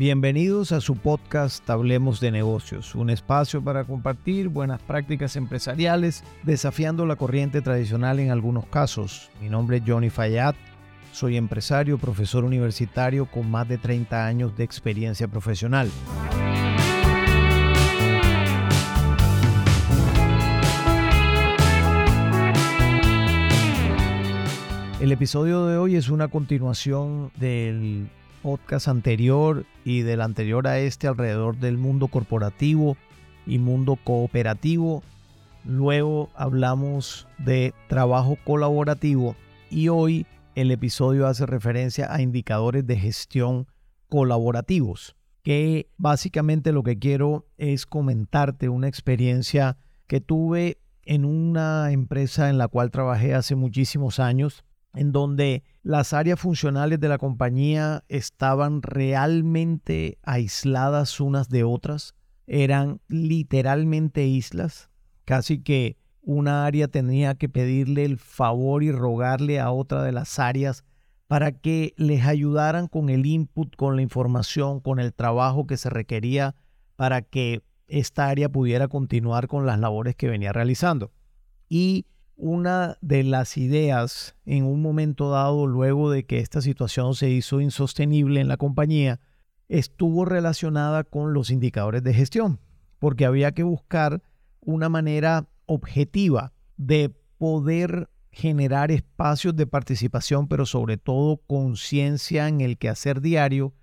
Bienvenidos a su podcast Hablemos de negocios, un espacio para compartir buenas prácticas empresariales, desafiando la corriente tradicional en algunos casos. Mi nombre es Johnny Fayad, soy empresario, profesor universitario con más de 30 años de experiencia profesional. El episodio de hoy es una continuación del podcast anterior y del anterior a este alrededor del mundo corporativo y mundo cooperativo. Luego hablamos de trabajo colaborativo y hoy el episodio hace referencia a indicadores de gestión colaborativos, que básicamente lo que quiero es comentarte una experiencia que tuve en una empresa en la cual trabajé hace muchísimos años en donde las áreas funcionales de la compañía estaban realmente aisladas unas de otras, eran literalmente islas, casi que una área tenía que pedirle el favor y rogarle a otra de las áreas para que les ayudaran con el input, con la información, con el trabajo que se requería para que esta área pudiera continuar con las labores que venía realizando. Y una de las ideas en un momento dado, luego de que esta situación se hizo insostenible en la compañía, estuvo relacionada con los indicadores de gestión, porque había que buscar una manera objetiva de poder generar espacios de participación, pero sobre todo conciencia en el quehacer diario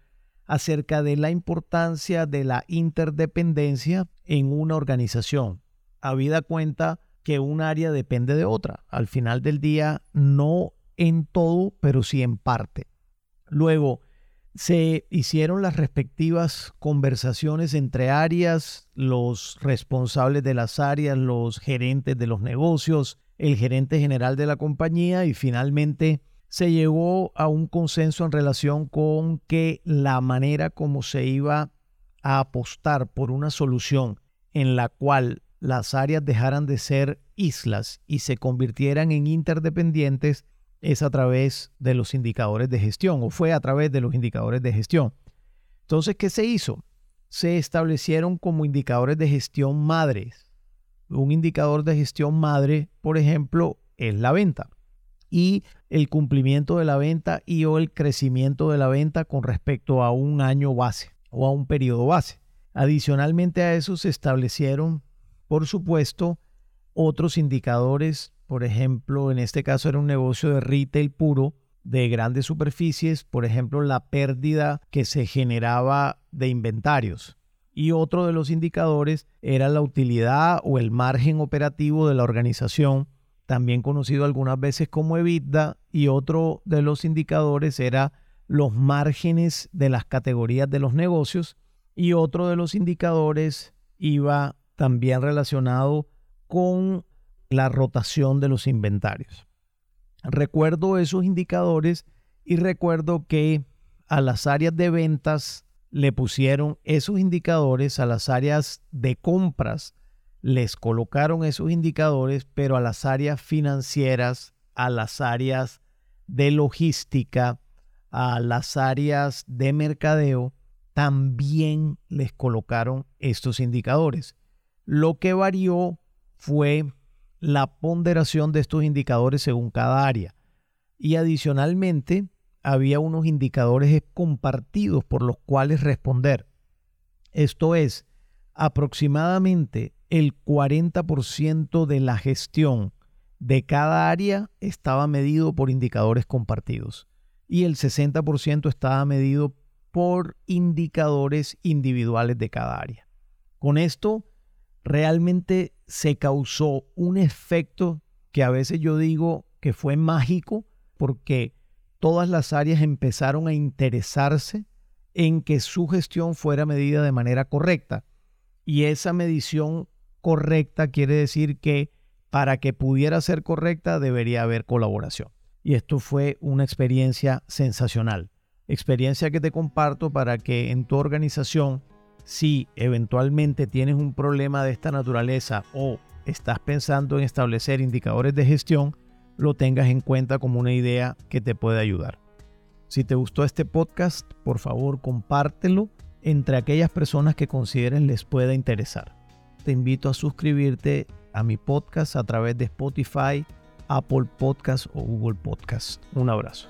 acerca de la importancia de la interdependencia en una organización. Habida cuenta que un área depende de otra. Al final del día, no en todo, pero sí en parte. Luego, se hicieron las respectivas conversaciones entre áreas, los responsables de las áreas, los gerentes de los negocios, el gerente general de la compañía y finalmente se llegó a un consenso en relación con que la manera como se iba a apostar por una solución en la cual las áreas dejaran de ser islas y se convirtieran en interdependientes es a través de los indicadores de gestión o fue a través de los indicadores de gestión. Entonces, ¿qué se hizo? Se establecieron como indicadores de gestión madres. Un indicador de gestión madre, por ejemplo, es la venta y el cumplimiento de la venta y o el crecimiento de la venta con respecto a un año base o a un periodo base. Adicionalmente a eso se establecieron por supuesto, otros indicadores, por ejemplo, en este caso era un negocio de retail puro, de grandes superficies, por ejemplo, la pérdida que se generaba de inventarios. Y otro de los indicadores era la utilidad o el margen operativo de la organización, también conocido algunas veces como EBITDA, y otro de los indicadores era los márgenes de las categorías de los negocios, y otro de los indicadores iba también relacionado con la rotación de los inventarios. Recuerdo esos indicadores y recuerdo que a las áreas de ventas le pusieron esos indicadores, a las áreas de compras les colocaron esos indicadores, pero a las áreas financieras, a las áreas de logística, a las áreas de mercadeo, también les colocaron estos indicadores. Lo que varió fue la ponderación de estos indicadores según cada área. Y adicionalmente, había unos indicadores compartidos por los cuales responder. Esto es, aproximadamente el 40% de la gestión de cada área estaba medido por indicadores compartidos y el 60% estaba medido por indicadores individuales de cada área. Con esto realmente se causó un efecto que a veces yo digo que fue mágico porque todas las áreas empezaron a interesarse en que su gestión fuera medida de manera correcta. Y esa medición correcta quiere decir que para que pudiera ser correcta debería haber colaboración. Y esto fue una experiencia sensacional. Experiencia que te comparto para que en tu organización si eventualmente tienes un problema de esta naturaleza o estás pensando en establecer indicadores de gestión, lo tengas en cuenta como una idea que te puede ayudar. Si te gustó este podcast, por favor compártelo entre aquellas personas que consideren les pueda interesar. Te invito a suscribirte a mi podcast a través de Spotify, Apple Podcast o Google Podcast. Un abrazo.